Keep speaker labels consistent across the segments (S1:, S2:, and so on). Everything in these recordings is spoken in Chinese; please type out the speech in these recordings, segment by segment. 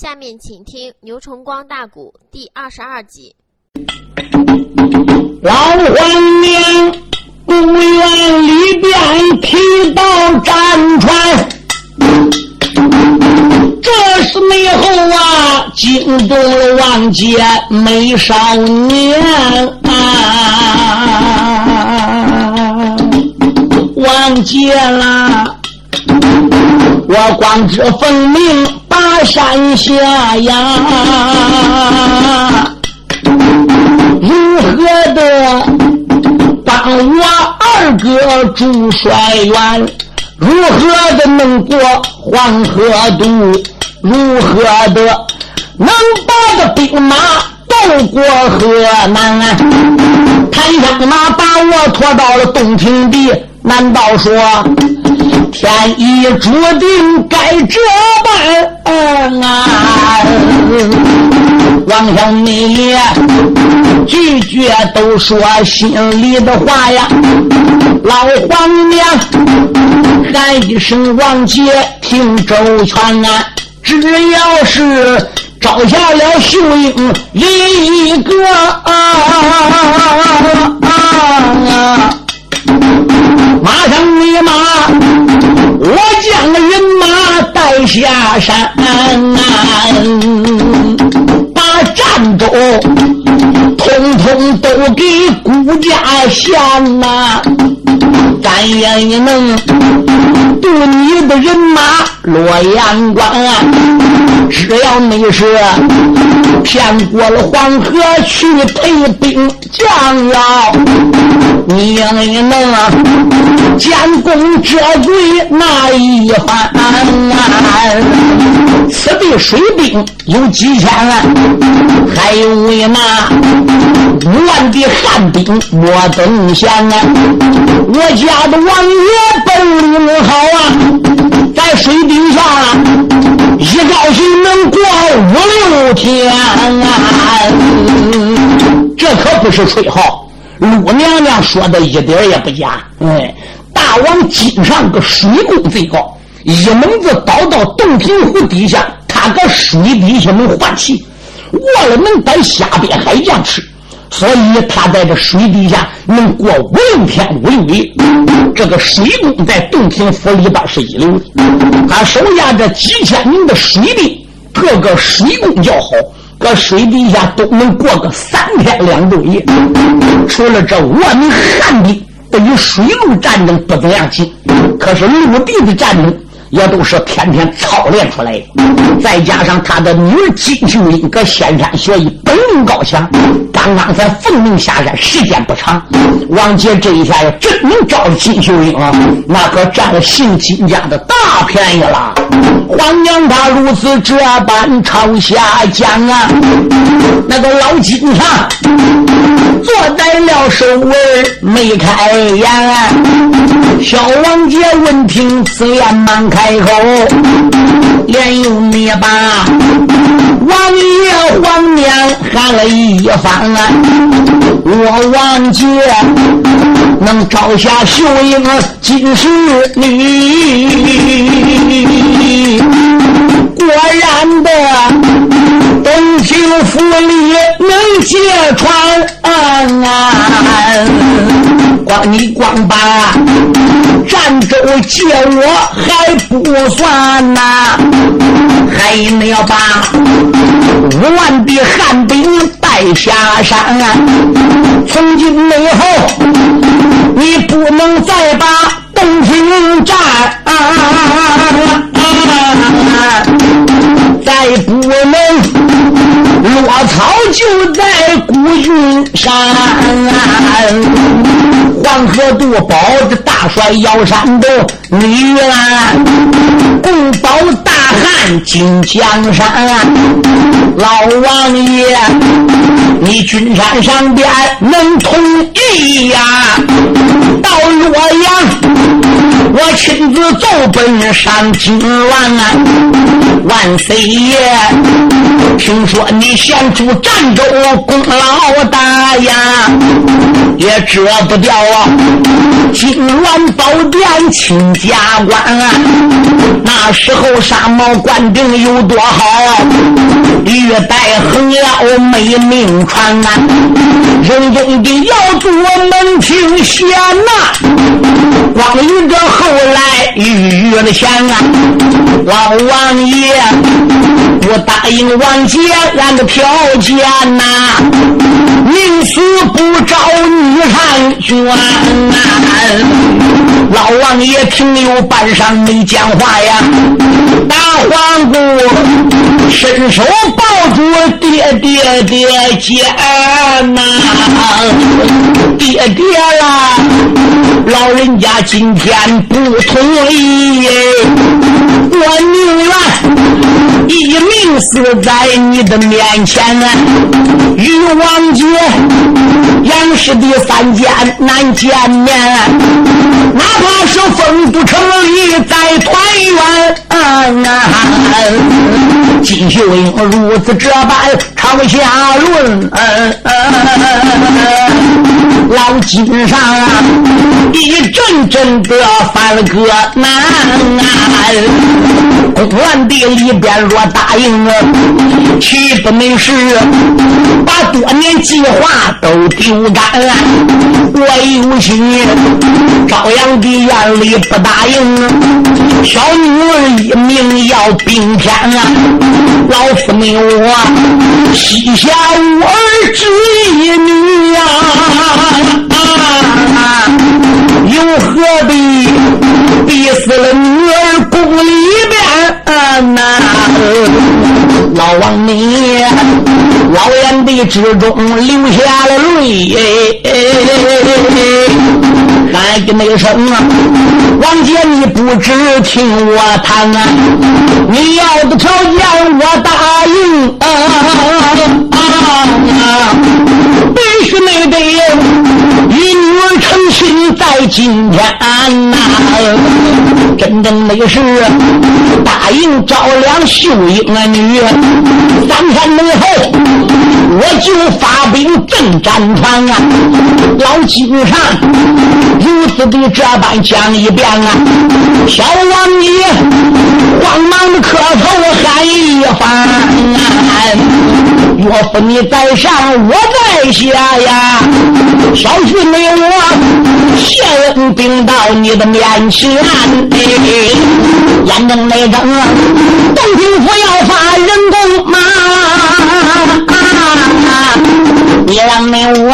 S1: 下面请听牛崇光大鼓第二十二集。
S2: 老黄娘公园里边提到战船，这是内后啊惊动了王杰美少年啊，王杰啦，我光知奉命。山下呀，如何的帮我二哥驻帅元？如何的能过黄河渡？如何的能把这兵马渡过河南？谭香马把我拖到了洞庭地，难道说？天意注定该这般啊！王小你句句都说心里的话呀。老皇娘喊一声王姐，听周全啊！只要是招下了秀英一个啊啊啊啊！马上你马。我将人马带下山，把战斗统统都给顾家献呐！咱也能渡你的人马洛阳关，只要你是骗过了黄河去退兵将要，你也能监功折罪那一番。此地水兵有几千万，还有为那五万的汉兵我等闲啊！我家他的王爷本领好啊，在水底下一高兴能过五六天啊！这可不是吹号，陆娘娘说的一点也不假。哎，大王经上个水功最高。一猛子倒到洞庭湖底下，他搁水底下能换气，为了能逮下边海将吃，所以他在这水底下能过五六天五六夜。这个水工在洞庭府里边是一流的，他手下这几千名的水兵，各个水工较好，搁水底下都能过个三天两昼夜。除了这万名汉兵对于水陆战争不怎样精，可是陆地的战争。也都是天天操练出来的，再加上他的女儿金秀英搁仙山学艺，本领高强。刚刚才奉命下山，时间不长。王杰这一下要真能招了金秀英啊，那可占了姓金家的大便宜了。皇娘她如此这般朝下讲啊，那个老金上坐在了首位没开眼。小王杰闻听此言满开口，连用灭把王爷皇娘喊了一番啊！我王杰能招下秀英金氏女，果然的东平府里能揭穿啊！光你光把战州借我还不算呐，还你要把五万的汉兵带下山，从今以后你不能再把东平战，再不能落草就在孤军山。黄河渡保着大帅姚山洞，女兰共保大汉金江山。老王爷，你君山上边能统一呀？到洛阳，我亲自走奔上京王啊，万岁爷！听说你献出儋州功劳大呀，也遮不掉啊！金銮宝殿请加官啊，那时候沙帽官兵有多好？玉带横腰没命传啊，人中的要做门庭贤呐，光与这后来遇了钱啊，老王爷不答应王姐俺的条件呐，宁死不招女汉捐啊！老王爷停留半晌没讲话呀，大皇姑伸手抱住爹爹爹肩呐，爹爹啦，老人家今天不同意，我宁愿一命死在你的面前啊！与王姐杨氏的三间难见面，哪怕是风不成立再团圆啊！金秀英如此这般朝下论，老金上啊一阵阵的翻了个难啊！公园地里边若答应，岂不能是把多年计划都丢干？我有心，朝阳的眼里不答应，小女儿一命要并天啊！老夫命我膝下无儿之一女呀，啊又何必逼死了女儿宫里边呐？老王你老眼的之中流下了泪，喊的那声啊！王杰你不知听我谈啊，你要的条件我答应啊啊！必须没得你女儿成亲在今天呐，真正的是答应赵良秀英啊女，三天之后我就发兵征战团啊！老金上如此的这般讲一遍啊，小王爷慌忙的磕头喊一番啊！岳父你在上，我在下呀。小婿你我谢恩禀到你的面前，哎眼睁内睁，东平府要发人工嘛。你让你我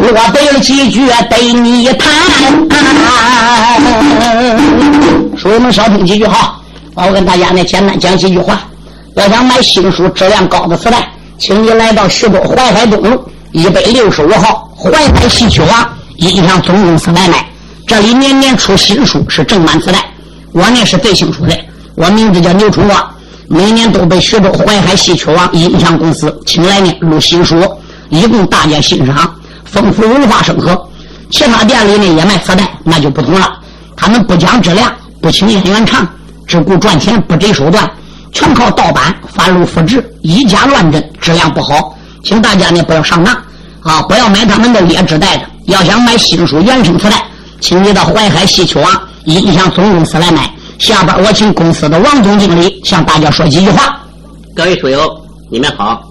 S2: 落得了几句对你谈。书友们少听几句哈，我跟大家呢简单讲几句话。要想买新书质量高的磁带。请你来到徐州淮海东路一百六十五号淮海戏曲网音响总公司买卖。这里年年出新书，是正版磁带。我呢是最清楚的，我名字叫牛春光，每年都被徐州淮海戏曲网音响公司请来呢录新书，以供大家欣赏，丰富文化生活。其他店里呢也卖磁带，那就不同了。他们不讲质量，不请演员唱，只顾赚钱，不择手段。全靠盗版、翻录、复制，以假乱真，质量不好，请大家呢不要上当啊！不要买他们的劣质袋子。要想买新书原声磁带，请你到淮海戏曲网音响总公司来买。下边我请公司的王总经理向大家说几句话。
S3: 各位书友，你们好！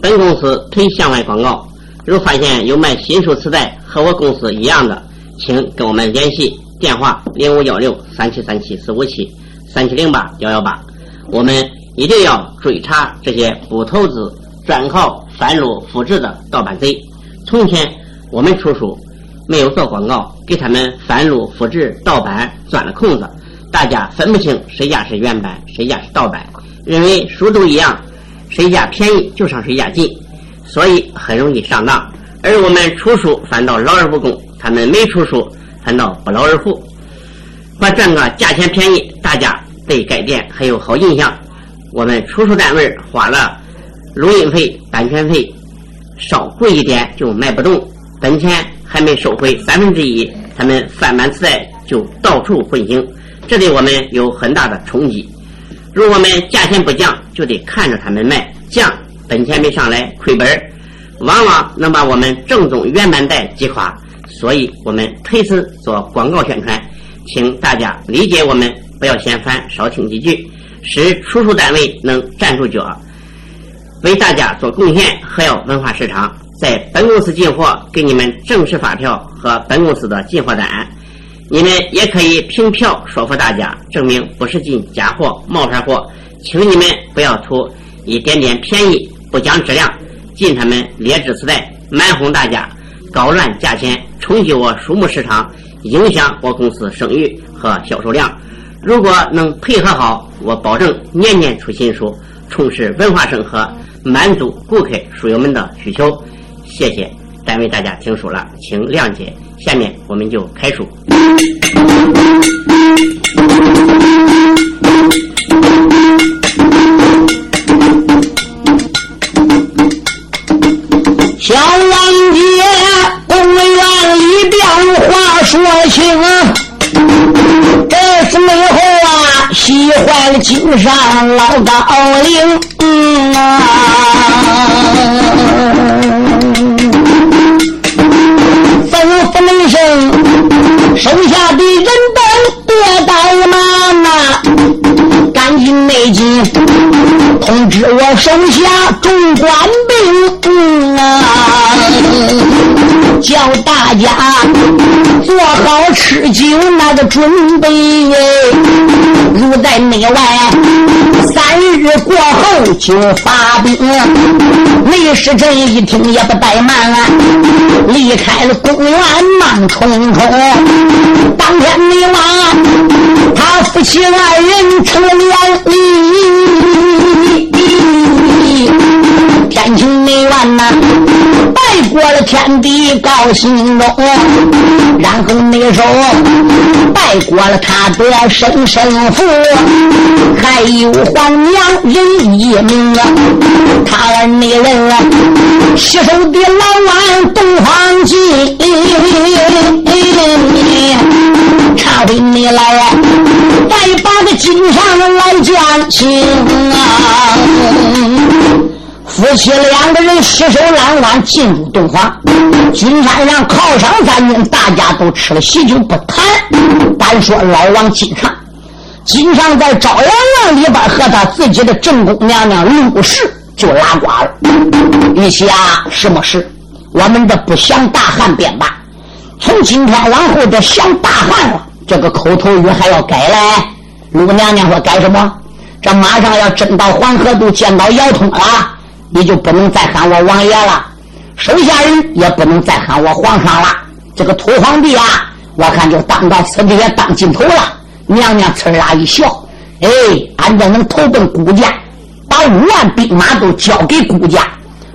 S3: 本公司推向外广告，如发现有卖新书磁带和我公司一样的，请跟我们联系，电话零五幺六三七三七四五七三七零八幺幺八。我们一定要追查这些不投资、专靠翻录复制的盗版贼。从前我们出书没有做广告，给他们翻录复制盗版钻了空子，大家分不清谁家是原版，谁家是盗版，认为书都一样，谁家便宜就上谁家进，所以很容易上当。而我们出书反倒劳而不功，他们没出书反倒不劳而获，把赚个价钱便宜，大家。对该店还有好印象，我们出书单位花了录音费、版权费，稍贵一点就卖不动。本钱还没收回三分之一，他们翻版磁带就到处混行，这对我们有很大的冲击。如果我们价钱不降，就得看着他们卖，降本钱没上来，亏本往往能把我们正宗原版带击垮。所以我们推迟做广告宣传，请大家理解我们，不要嫌烦，少听几句，使出售单位能站住脚，为大家做贡献，还要文化市场。在本公司进货，给你们正式发票和本公司的进货单，你们也可以凭票说服大家，证明不是进假货、冒牌货。请你们不要图一点点便宜，不讲质量，进他们劣质磁带，蛮哄大家，搞乱价钱，冲击我书目市场，影响我公司声誉和销售量。如果能配合好，我保证年年出新书，充实文化生活，满足顾客书友们的需求。谢谢，单位大家听书了，请谅解。下面我们就开书。
S2: 小王爷，公园里变话说清，这是美后啊，喜坏了金山老高陵。嗯啊。门生，手下的人等别怠慢呐，赶紧内进通知我手下众官兵啊，叫大家做好吃酒那个准备。如在内外三日过后就发兵。李时珍一听也不怠慢，离开了公园。忙冲冲，当天你娃，他夫妻二人成了连理。天晴没完呐，拜过了天地高兴中，然后那时候拜过了他的生生父，还有皇娘人一名啊，他儿那人啊，携手的老万东方进，唱回你来，再把个金上来讲亲啊。夫妻两个人携手揽弯进入洞房，金山上靠上三军，大家都吃了喜酒不谈。单说老王金上，金上在朝阳院里边和他自己的正宫娘娘陆氏就拉呱了。玉玺啊，什么事？我们的不想大汉便罢，从今天往后的想大汉了，这个口头语还要改嘞。陆娘娘说改什么？这马上要真到黄河渡见到姚通了。你就不能再喊我王爷了，手下人也不能再喊我皇上了。这个土皇帝啊，我看就当到此地也当尽头了。娘娘呲啦一笑，哎，俺这能投奔顾家，把五万兵马都交给顾家，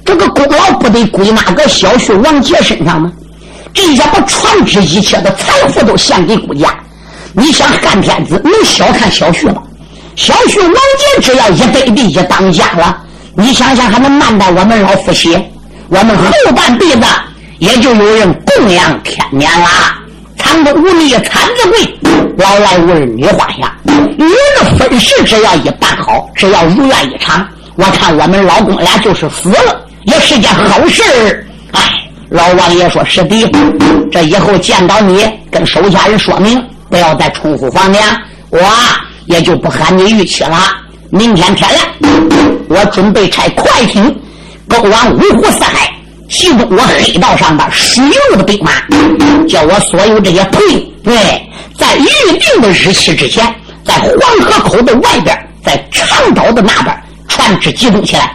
S2: 这个功劳不得归那个小婿王杰身上吗？这下把传之一切的财富都献给顾家。你想汉天子能小看小婿吗？小婿王杰只要一得地一当家了。你想想，还能慢待我们老夫妻？我们后半辈子也就有人供养天年了。藏着无力产子贵，老来无儿女花下。你的婚事只要一办好，只要如愿以偿，我看我们老公俩就是死了也是件好事儿。哎，老王爷说是的，这以后见到你，跟手下人说明，不要再重复房娘，我也就不喊你玉妻了。明天天亮。我准备拆快艇，勾往五湖四海，集中我黑道上边输赢的兵马，叫我所有这些朋友，对，在预定的日期之前，在黄河口的外边，在长岛的那边，船只集中起来。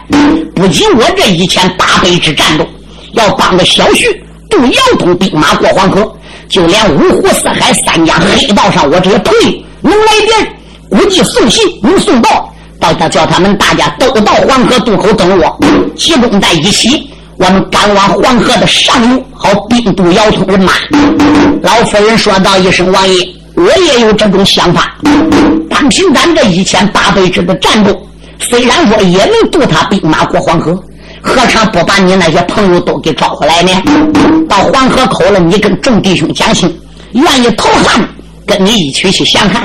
S2: 不仅我这一千大倍之战斗，要帮着小徐渡姚通兵马过黄河，就连五湖四海三江黑道上我这些朋友能来电，估计送信能送到。到他叫他们大家都到黄河渡口等我，集中在一起，我们赶往黄河的上游，好兵渡姚通人马。老夫人说道一声：“王爷，我也有这种想法。单凭咱这一千八百支的战斗，虽然说也能渡他兵马过黄河，何尝不把你那些朋友都给招回来呢？到黄河口了，你跟众弟兄讲清，愿意投汉，跟你一起去降汉；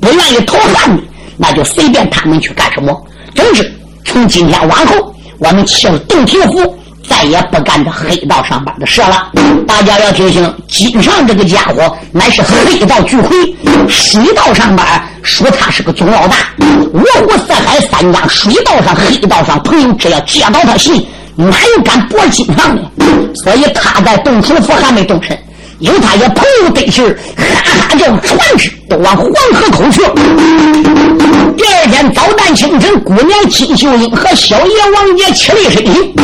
S2: 不愿意投汉的，那就随便他们去干什么。总之，从今天往后，我们去了洞庭湖。再也不干这黑道上班的事了。大家要听清，金上这个家伙乃是黑道巨魁，水道上班说他是个总老大。五湖四海三江，水道上、黑道上，朋友只要接到他信，哪有敢驳金上的？所以他在洞庭府还没动身。有他也朋友得信哈哈叫船只都往黄河口去。清晨，姑娘金秀英和小爷王爷起立身体，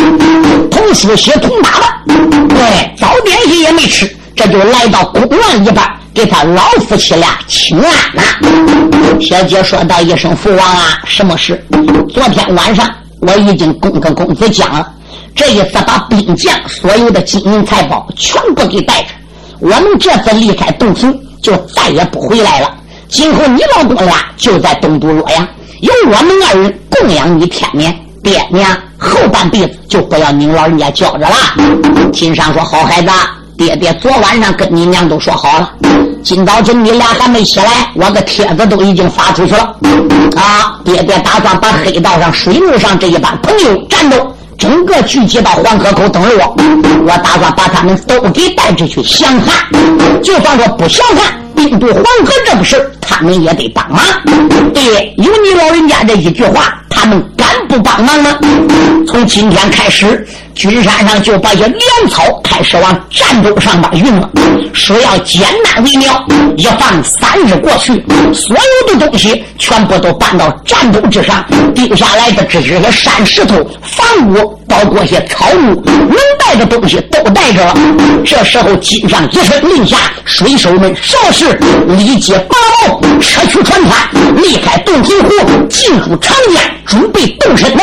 S2: 同梳洗同打扮。对，早点心也没吃，这就来到公园一半，给他老夫妻俩请安了。小姐说道一声：“父王啊，什么事？昨天晚上我已经跟跟公子讲了，这一次把兵将所有的金银财宝全部给带着。”我们这次离开洞庭，就再也不回来了。今后你老公俩就在东都洛阳，由我们二人供养你天年。爹娘后半辈子就不要您老人家教着了。金山说：“好孩子，爹爹昨晚上跟你娘都说好了，今早晨你俩还没起来，我的帖子都已经发出去了。啊，爹爹打算把黑道上、水路上这一帮朋友战斗。”整个聚集到黄河口等着我，我打算把他们都给带着去降汉。就算说不降汉，兵渡黄河这个事他们也得帮忙。对，有你老人家这一句话，他们敢不帮忙吗？从今天开始。军山上就把些粮草开始往战州上边运了，说要简单为妙。一放三日过去，所有的东西全部都搬到战州之上，丢下来的只是些山石头、房屋，包括些草木，能带的东西都带着。这时候，金上一声令下，水手们稍事立即拔刀，撤去船帆，离开洞庭湖，进入长江，准备动身了。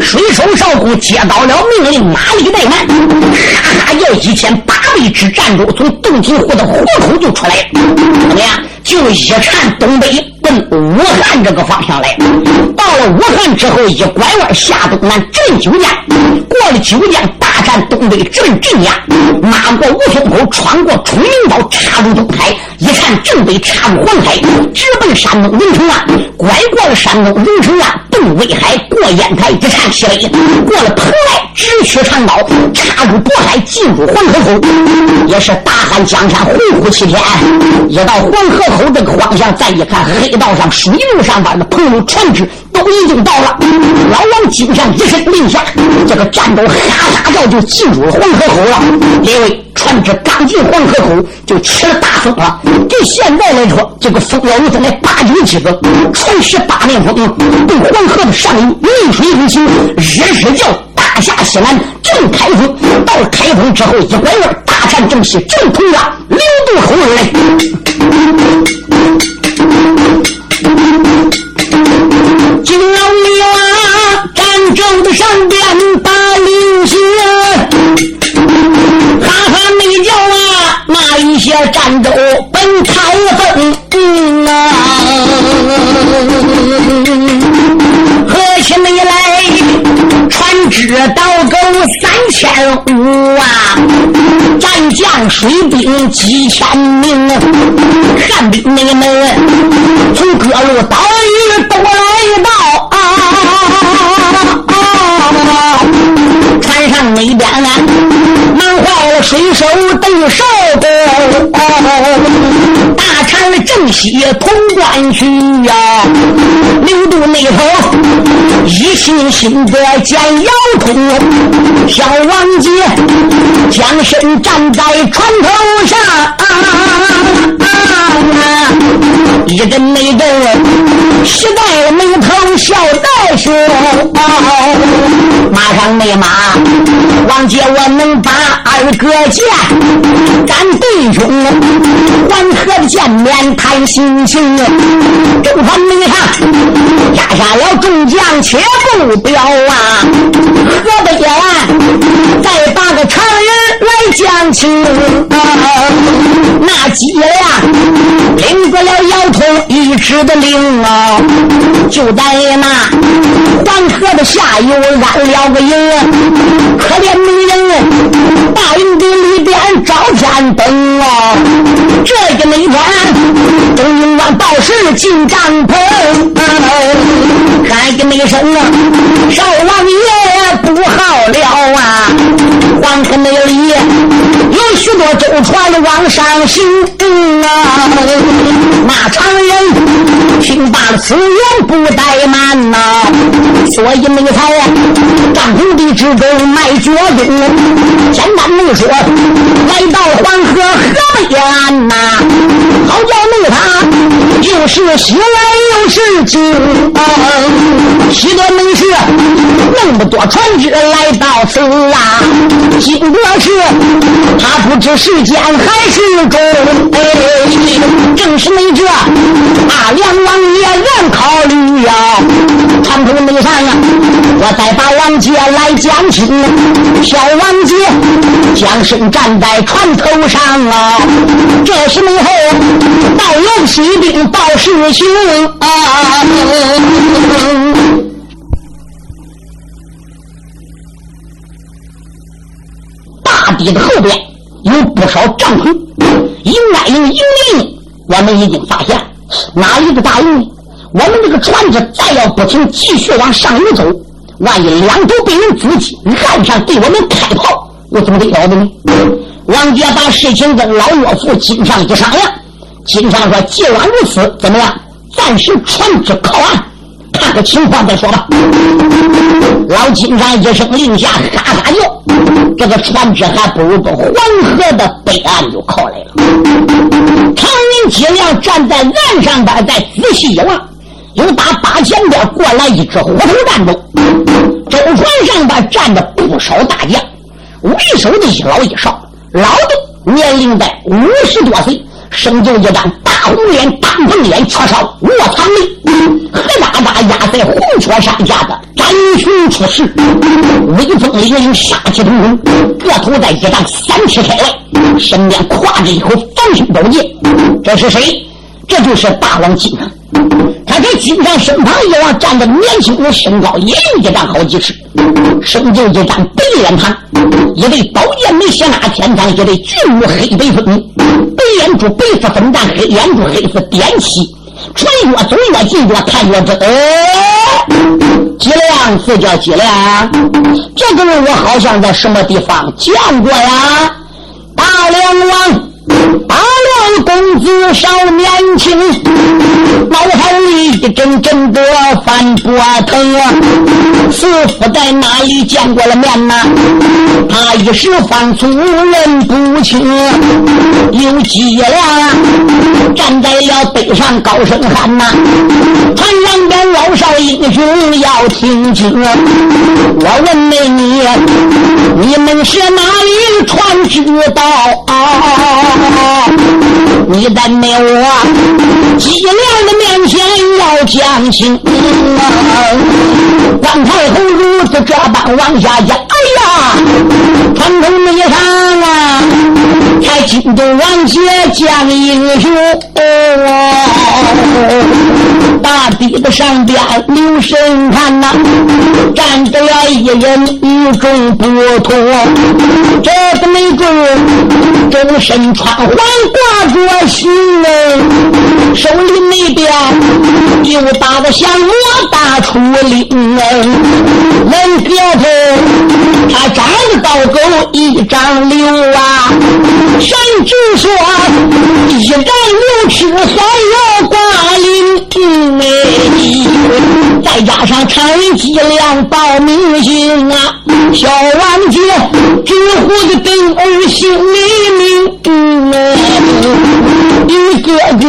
S2: 水手少谷接。到了命令，马力怠慢，哈哈要一千八百支战舟从洞庭湖的湖口就出来，怎么样？就一看东北奔武汉这个方向来。到了武汉之后，一拐弯下东南，镇九江。过了九江，大战东北，镇镇压。马过吴淞口，穿过崇明岛，插入东海。一看正北，插入黄海，直奔山东荣成岸。拐过了山东荣成岸，奔威海，过烟台，一看西北，过了蓬莱，直取长岛，插入渤海，进入黄河口。也是大汉江山，恢复七天。一到黄河口这个方向，再一看，黑道上、水路上边的朋友船只都已经到了。老王金上一声令下，这个战斗哈哈叫就进入了黄河口了。因为船只刚进黄河口，就起了大风了。就现在来说，这个风要有这来八九几个，船十八面风，对黄河的上游逆水而行，日日叫大下西南正开封。到了开封之后，一拐弯，大战正西，正通了流渡口而来。金老李啊，漳州的上边打领先，哈哈没叫啊，那一些漳州本开封啊，合起没来，船只倒够三千五啊，战将水兵几千名，汉兵那们从各路岛屿都来到船上那边啊，忙坏了水手邓少公，大船正西潼关去呀，流渡那头一心心的见姚通，小王杰将身站在船头上。啊啊啊一阵没阵，时代眉头笑在胸。马上没马，王姐我能把二哥见，咱弟兄缓和的见面谈心情。正反没上，压下了众将且不表啊，河北岸再把个常人来讲情啊，那几呀领过了摇头。一尺的令啊，就在那黄河的下游安了个营，可怜女人大营的里边照天灯啊！这个那天东营王报时进帐篷，喊个那声啊，少王爷不好了啊！黄河那里有许多舟船往上行啊，那常人听罢了此言不怠慢呐，所以那个才帐篷地之中卖脚东，简单的说，来到黄河河北岸呐，好叫那他就是喜来又是惊啊，许多门士那么多船只来到此啊，经过是他不知时间还是中，哎，正是那这阿梁王爷愿考虑呀，长途没上啊，我再把王杰来讲起，小王杰将身站在船头上啊，这时候到有西兵报事情啊。大堤的后边有不少帐篷，营外营营营，我们已经发现哪一个大营？我们这个船只再要不停继续往上游走，万一两头被人阻击，岸上对我们开炮，我怎么得了的呢？王杰把事情跟老岳父金上一商量，金上说：“既然如此，怎么样？暂时船只靠岸。”看个情况再说吧。老金山一声令下，哈哈叫，这个船只还不如到黄河的北岸就靠来了。常云几辆站在岸上边，再仔细一望，有打八前边过来一只虎头战舟，舟船上边站着不少大将，为首的一老一少，老的年龄在五十多岁。生就一张大红脸、大红脸，缺少卧蚕眉，何大大压在红雀山下的展雄出世，威风凛凛，杀气腾腾，个头在一丈三尺开外，身边挎着一口防身宝剑。这是谁？这就是大王金刚。他在金刚身旁一望，站着年轻人，身高也有一丈好几尺，生就一张白脸庞，一对宝剑没，斜纳天堂，一对巨目黑白分。白眼珠白丝粉淡，黑眼珠黑色点起。穿越走越近，越看越真。几两是叫几两？这个人我好像在什么地方见过呀？大梁王。公子少年轻，脑海里一阵阵的翻波腾啊！师傅在哪里见过了面呐？他一时方寸认不清，有几辆站在了北上高声喊呐！船上边老少英雄要听清，我问你，你们是哪里传知道？你在没我脊梁的面前要讲清。关太后如此这般往下讲，哎呀，传统没上啊，才惊动王杰讲英雄。大地的上边留神看呐，站着了一人与众不同，这个没准周身穿环挂着星哎，手里那边又打个降魔大出灵哎，人个头他长得高狗一张六啊，甚至说一张六尺算要挂灵哎，再加上常人脊梁报明星啊，小王姐直呼的跟儿姓李明哎，一个个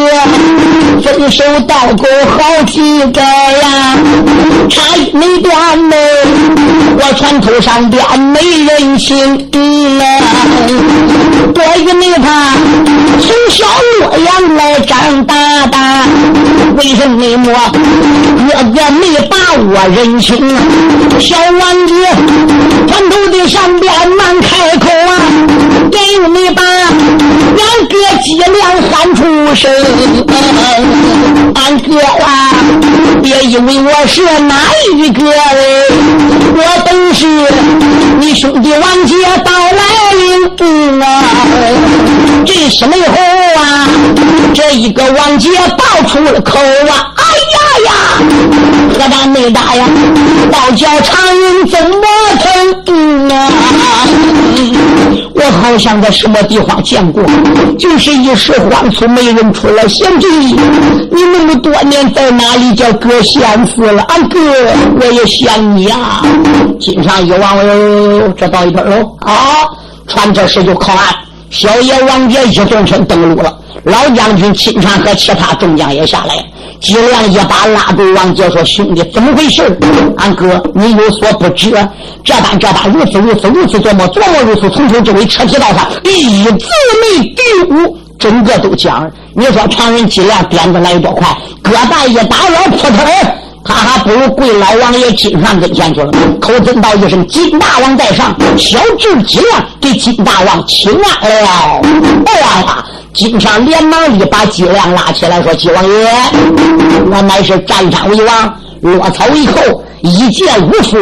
S2: 分手倒钩好几个呀，差一没断呢，我船头上边没人情啊，多一没他从小洛阳来长大的，为什么我哥哥没把我认清？小王子船头的上边难开口啊，给你把。俺哥脊梁喊出声，俺哥啊，别以为我是哪一个嘞，我本是你兄弟王杰到来领啊！这时内后啊，这一个王杰爆出了口啊，哎呀呀，何大内大呀，倒叫常人怎么疼啊？我好像在什么地方见过，就是一时慌促没认出来。贤弟，你那么多年在哪里？叫哥想死了，俺哥我也想你啊！金上一望，哟，这到一边喽啊！船这时就靠岸，小爷王杰一纵身登陆了。老将军金蝉和其他众将也下来。姬良一把拉住王杰说：“兄弟，怎么回事？俺哥，你有所不知，这般这般，如此如此，如此琢磨琢磨，如此从头至尾彻底到上，一字没丢，整个都讲。你说常人姬良点子来多快？哥大一打老扑腾，他还不如跪老王爷金上跟前去了，口尊道一声：金大王在上。小智姬良给金大王请安了。哎呀！金上连忙一把姬亮拉起来说：“姬王爷，我乃是战场为王，落草为寇，一介武夫，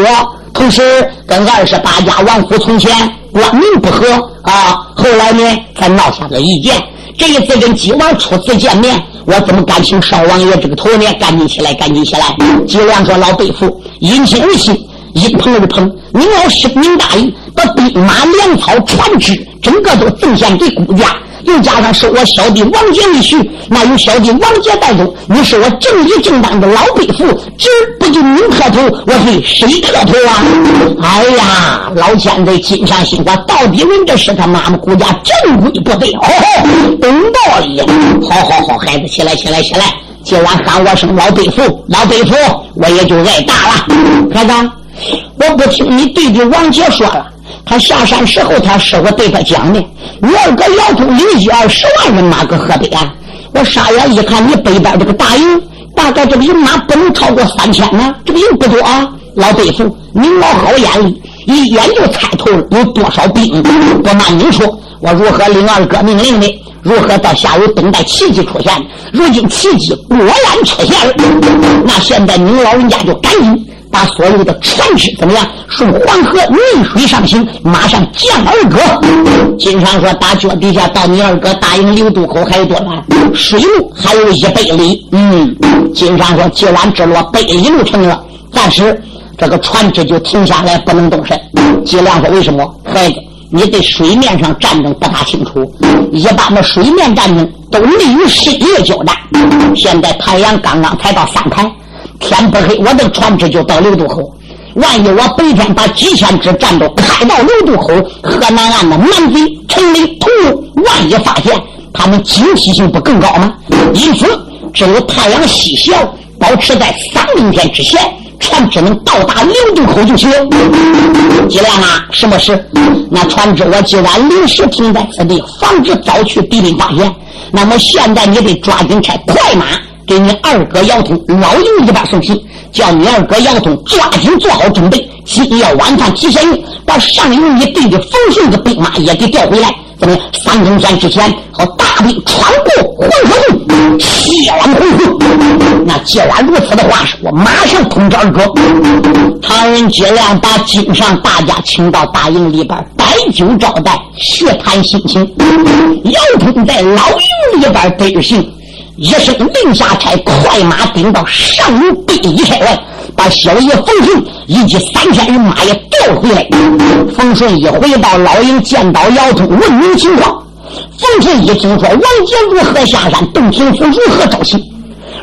S2: 同时跟二十八家王府从前官民不和啊。后来呢，才闹下个意见。这一次跟姬王初次见面，我怎么敢请少王爷这个头呢？赶紧起来，赶紧起来！”姬亮说：“老辈父，因亲而亲，因朋而朋，您要深明大义，把兵马、粮草、船只，整个都奉献给顾家。”又加上是我小弟王杰的婿，那有小弟王杰带走，你是我正义正当的老辈父，只不就你磕头，我给谁磕头啊？哎呀，老千岁金山心话，到底人这是他妈妈顾家正规部队，哦，懂道理。好好好，孩子起来起来起来，既然喊我声老辈父，老辈父，我也就挨打了。孩子，我不听你弟弟王杰说了。他下山时候，他师傅对他讲的：“你二哥姚通领一二十万人马搁河北岸。”我傻眼一看，你北边这个大营，大概这个人马不能超过三千呢。这个人不多啊，老辈父，您老好眼力，一眼就猜透了有多少兵。不瞒您说，我如何领二哥命令的？如何到下午等待奇迹出现？如今奇迹果然出现了，那现在您老人家就赶紧。把所有的船只怎么样？顺黄河逆水上行，马上见二哥。金常说：“打脚底下到你二哥大营流渡口还有多远？水路还有一百里。”嗯，金常说：“既然这落百里路程了，暂时这个船只就停下来，不能动身。”金亮说：“为什么？孩子，你对水面上战争不大清楚。一般的水面战争都利于深夜交战。现在太阳刚刚才到三台。”天不黑，我的船只就到六渡口。万一我白天把几千只战斗开到六渡口，河南岸的蛮贼、城里屠戮，万一发现，他们警惕性不更高吗？因此，只有太阳西下，保持在三明天之前，船只能到达六渡口就行。季亮啊，什么事？那船只我既然临时停在此地，防止早去敌兵发现，那么现在你得抓紧开快马。给你二哥姚通老营里边送信，叫你二哥姚通抓紧做好准备，今夜晚上提前把上营你弟弟冯顺的兵马也给调回来。怎么样？三更天之前好大兵穿过黄河路，切往黄河。那既然如此的话，我马上通知二哥。唐人接亮把京上大家请到大营里边摆酒招待，叙谈心情。姚通在老营里边得信。一声令下差，快马顶到上营北一千外，把小爷冯顺以及三千人马也调回来。冯顺一回到老营，见到姚通，问明情况。冯顺一听说王杰如何下山，洞庭府如何招亲。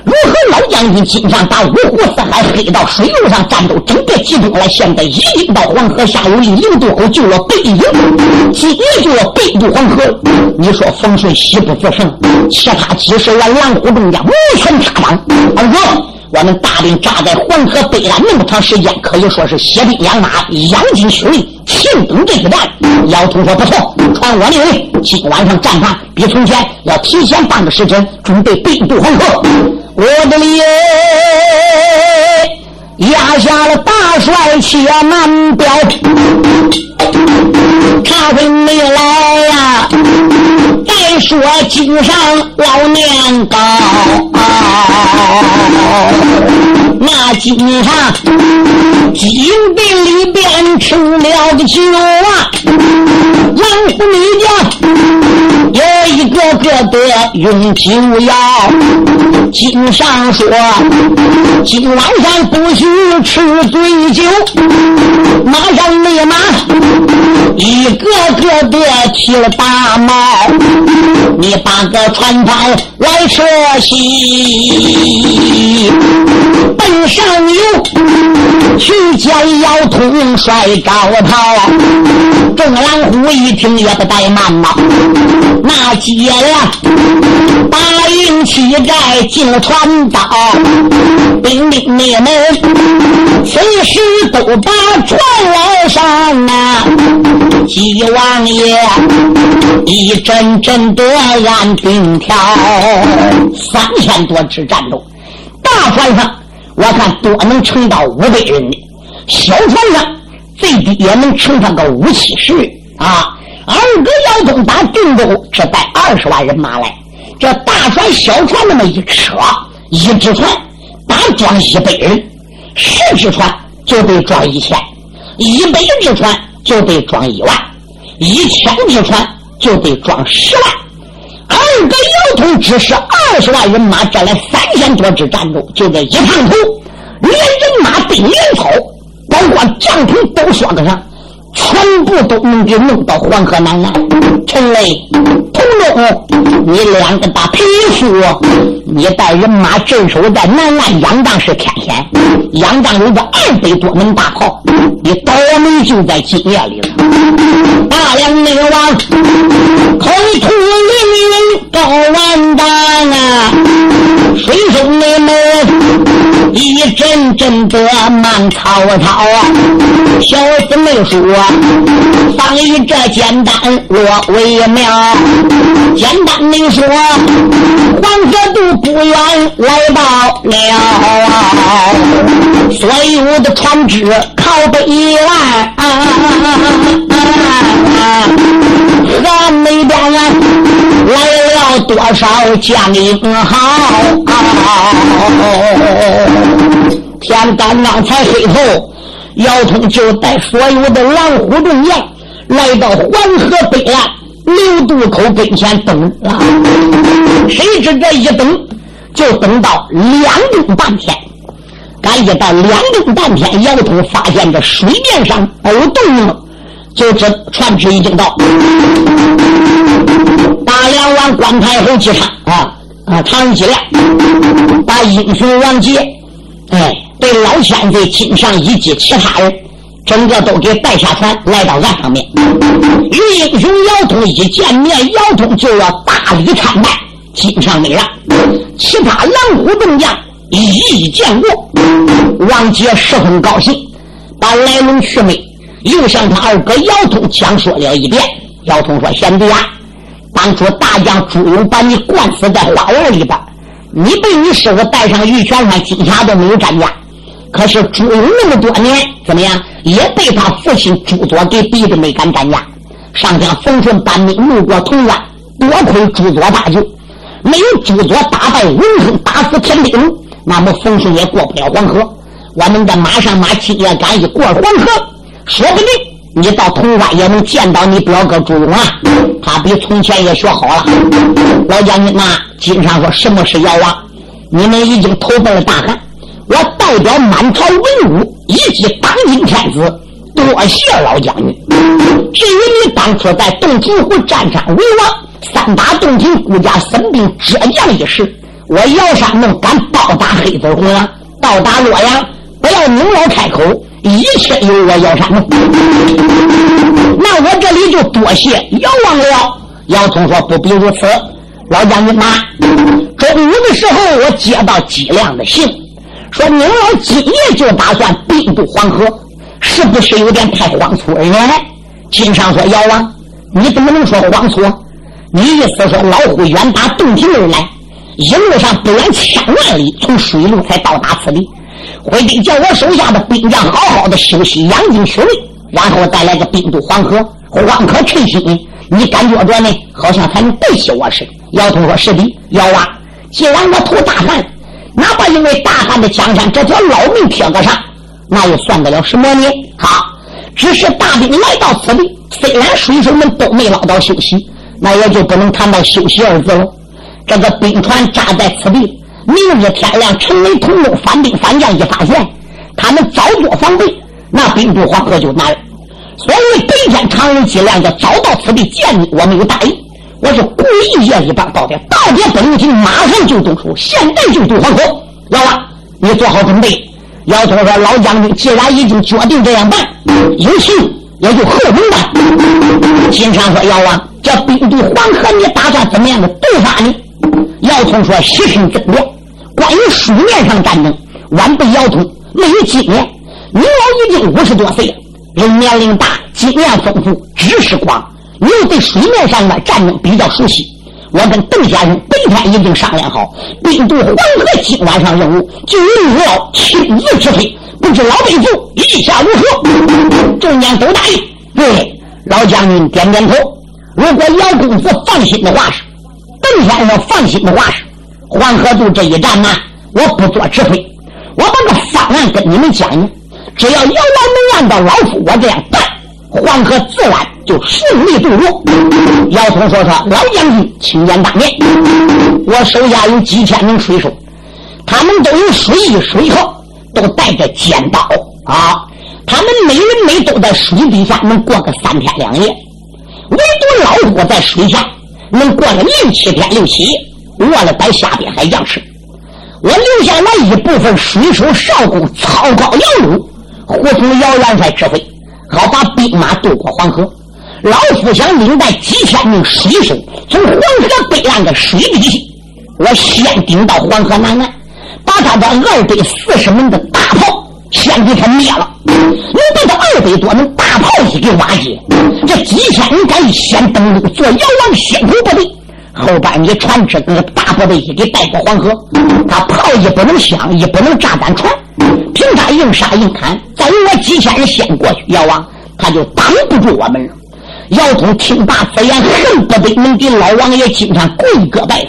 S2: 如何老将军经常打五湖四海，黑到水路上战斗，整个集中来，现在已经到黄河下游，离流渡口就了北营，今夜就要北渡黄河。你说冯顺喜不自胜，其他几十万狼虎众将无权插挡。二哥，我们大兵扎在黄河北岸那么长时间，可以说是血兵养马，养精蓄锐，庆等这一战。姚通说不错，传我命令，今晚上战法比从前要提前半个时辰，准备北渡黄河。我的里压下了大帅且难表，他会没来呀？说金上老年高，那金上金杯里边吃了个酒啊，狼虎女家有一个个的用酒药。金上说，今晚上不许吃醉酒，马上立马一个个的起了大帽，你把个船帆来撤西，奔上游去见姚通帅高涛。众狼虎一听也不怠慢呐，那接呀答应乞丐进了船岛，兵丁你们随时都把船来上啊！姬王爷一阵阵的按兵条，三千多支战斗，大船上我看多能撑到五百人的，小船上最低也能撑上个五七十啊！二哥姚东打定州只带二十万人马来，这大船小船那么一车，一只船打装一百人，十只船就得装一千，一百只船。就得装一万，一千只船就得装十万。二个姚通只是二十万人马，占了三千多支战斗，就这一趟头，连人马兵连草，包括帐篷都算得上，全部都能给弄到黄河南岸。陈雷、童龙，你两个大匹夫，你带人马镇守在南岸，仰仗是天险，仰仗有个二百多门大炮。你倒霉就在今夜里了，大梁内王口吐凌云高万丈啊，水中的门一阵阵的慢滔滔啊，小子没说，放一这简单落为妙，简单的说，黄河渡不远来到了，所有的船只靠北。一万，咱那边来了多少将英豪？天刚刚才黑透，姚通就带所有的狼虎众将来到黄河北岸流渡口跟前等啊。谁知这一等就等到两更半天。赶一到两更半天，姚通发现这水面上抖动了，就知船只已经到。大梁王关太后机场啊啊，唐人机亮，把英雄王杰，哎，被老千岁、金上以及其他人，整个都给带下船，来到岸上面。与英雄姚通一见面，姚通就要大礼参拜，金上没让，其他狼虎众将。一一见过，王杰十分高兴，把来龙去脉又向他二哥姚通讲说了一遍。姚通说：“贤弟啊，当初大将朱勇把你灌死在花园里边，你被你师傅带上玉泉山，金霞都没有战家。可是朱勇那么多年，怎么样，也被他父亲朱佐给逼得没敢战家。上将冯顺搬兵路过潼关，多亏朱佐大救，没有朱佐打败文亨，打死田丁。”那么冯顺也过不了黄河，我们的马上马今夜赶一过黄河，说不定你到潼关也能见到你表哥朱勇啊！他比从前也学好了。老将军呐，经常说什么是妖王？你们已经投奔了大汉，我代表满朝文武以及当今天子，多谢老将军。至于你当初在洞庭湖战场为王，三打洞庭，顾家生病折将一事。我姚山能敢报答黑子红啊？到达洛阳，不要宁老开口，一切由我姚山弄。那我这里就多谢姚王了。姚通说：“不必如此，老将军呐，中午的时候我接到姬亮的信，说宁老今夜就打算兵渡黄河，是不是有点太荒粗了？”金上说：“姚王，你怎么能说荒粗？你意思说老虎远打洞庭而来？”一路上不远千万里，从水路才到达此地。回得叫我手下的兵将好好的休息养精蓄锐，然后再来个兵渡黄河。黄河趁心，你感觉着呢，好像才能背起我似的。姚通说：“是的，姚啊，既然我投大汉，哪怕因为大汉的江山这条老命贴个上，那又算得了什么呢？好，只是大兵来到此地，虽然水手们都没捞到休息，那也就不能谈到休息二字了。这个兵船扎在此地，明日天亮，陈雷同盟反兵反将一发现，他们早做防备，那兵渡黄河就难了。所以白天常人计量要早到此地见你，我没有答应。”我是故意夜一般到的，到点不能停，马上就动手，现在就渡黄河。老王，你做好准备。姚通说：“老将军，既然已经决定这样办，有情也就后能办。”金山说：“姚王，这兵渡黄河，你打算怎么样的渡法呢？”姚通说：“细听真言，关于书面上战争，晚辈姚通没有经验。您老已经五十多岁了，人年龄大，经验丰富，知识广。”你又对水面上的战争比较熟悉，我跟邓先生白天已经商量好，兵渡黄河今晚上任务就由你老亲自指挥，不知老辈父意下如何？众将都答应。对，老将军点点头。如果姚公子放心的话，邓先生放心的话，黄河渡这一战呢，我不做指挥，我把个方案跟你们讲讲，只要姚王能按照老夫我这样办。黄河自然就顺利渡过。姚通说：“说老将军，请见大面。我手下有几千名水手，他们都有水衣水号，都带着尖刀啊。他们每人每都在水底下能过个三天两夜，唯独老虎在水下能过了六七天六七夜，饿了在下边还想吃。我留下来一部分水手少工操高摇橹，护从姚元帅指挥。”好把兵马渡过黄河，老夫想领带几千名水手从黄河北岸的水底下，我先顶到黄河南岸，把他的二百四十门的大炮先给他灭了。能把他二百多门大炮一给瓦解，这几千人敢先登陆做遥王先头部队，后边你船只那个大部队一给带过黄河，他炮也不能响，也不能炸咱船。凭他硬杀硬砍，再有我几千人先过去，妖王他就挡不住我们了。姚通听罢此言，恨不得能给老王爷经常跪个拜。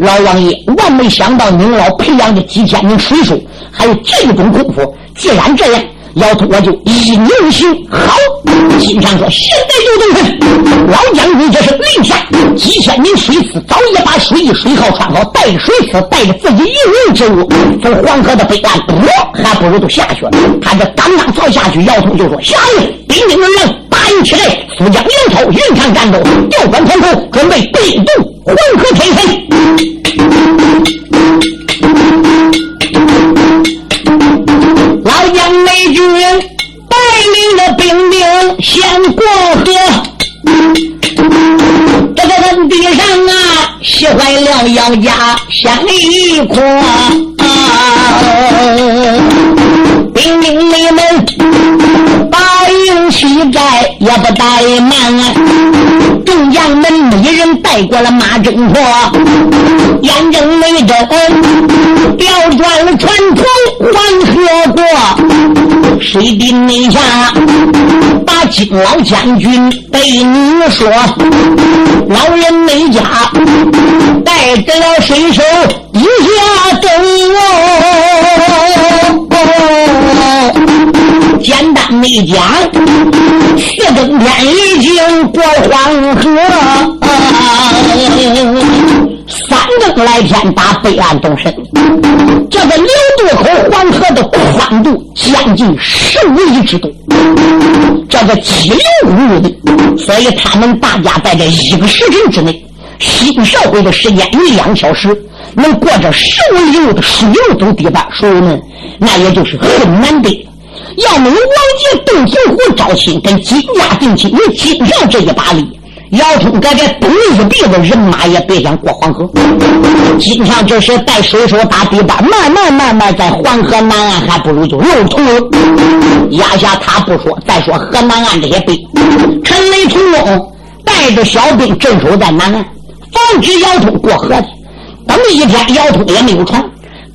S2: 老王爷万没想到，您老培养的几千名水手还有这种功夫。既然这样。姚通，我就依你而行。好，金常说：“现在就动身。”老将军这是令下，几千名水师早已把水衣水号穿好，带着水师，带着自己一人之物，从黄河的北岸，不还不如都下去了。他这刚刚朝下去，姚通就说：“下令，兵丁人员，八营起来，速将粮草运上战斗，调转船头，准备兵渡黄河天神。”军带领的兵兵先过河，这个问地上啊，吓坏了姚家先一哭兵兵你们把营起寨也不怠慢啊，众将们每人带过了马征破，眼睁没睁，调转了船头黄河过，水底内下把金老将军对你说，老人没家带着了水手一下走哦，简单没讲，四更天已经过黄河，三更来天打北岸动身。这个流渡口黄河的宽度将近十五里之多，这个激流无误的，所以他们大家在这一个时辰之内，新社会的时间一两小时，能过这十五里路的水路走堤坝，水友们那也就是很难得。要没有王杰、邓平湖招亲，跟金家定亲，有金上这一把力，姚通搁这东一鼻子人马也别想过黄河。金上这是带水手打堤坝，慢慢慢慢在黄河南岸，还不如就漏通了。压下他不说，再说河南岸这些兵，陈雷、屠龙带着小兵镇守在南岸，防止姚通过河的。等一天，姚通也没有船；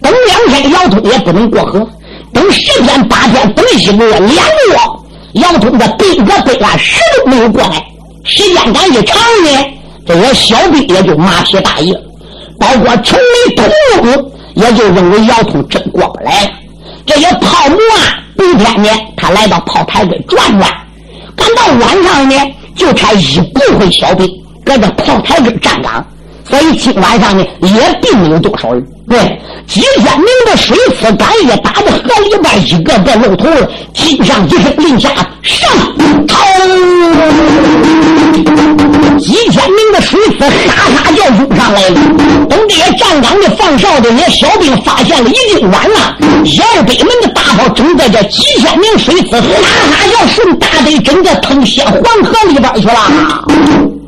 S2: 等两天，姚通也不能过河。等十天八天，等一个月两个月，姚通的兵在北岸谁都没有过来。时间赶一长呢，这些小兵也就马屁大意了，包括城里屠龙也就认为姚通真过不来了。这些炮木啊，白天呢，他来到炮台跟转转，赶到晚上呢，就差一部分小兵搁这炮台跟站岗。所以今晚上呢，也并没有多少人。对，几千名的水刺杆也打的河里边一个个露头了。金上一声令下，上头，几千名的水刺哈哈就涌上来了。等这些站岗的放哨的那些小兵发现了，已经晚了。二百门的大炮正在这几千名水刺哈哈要顺大队，整个腾向黄河里边去了。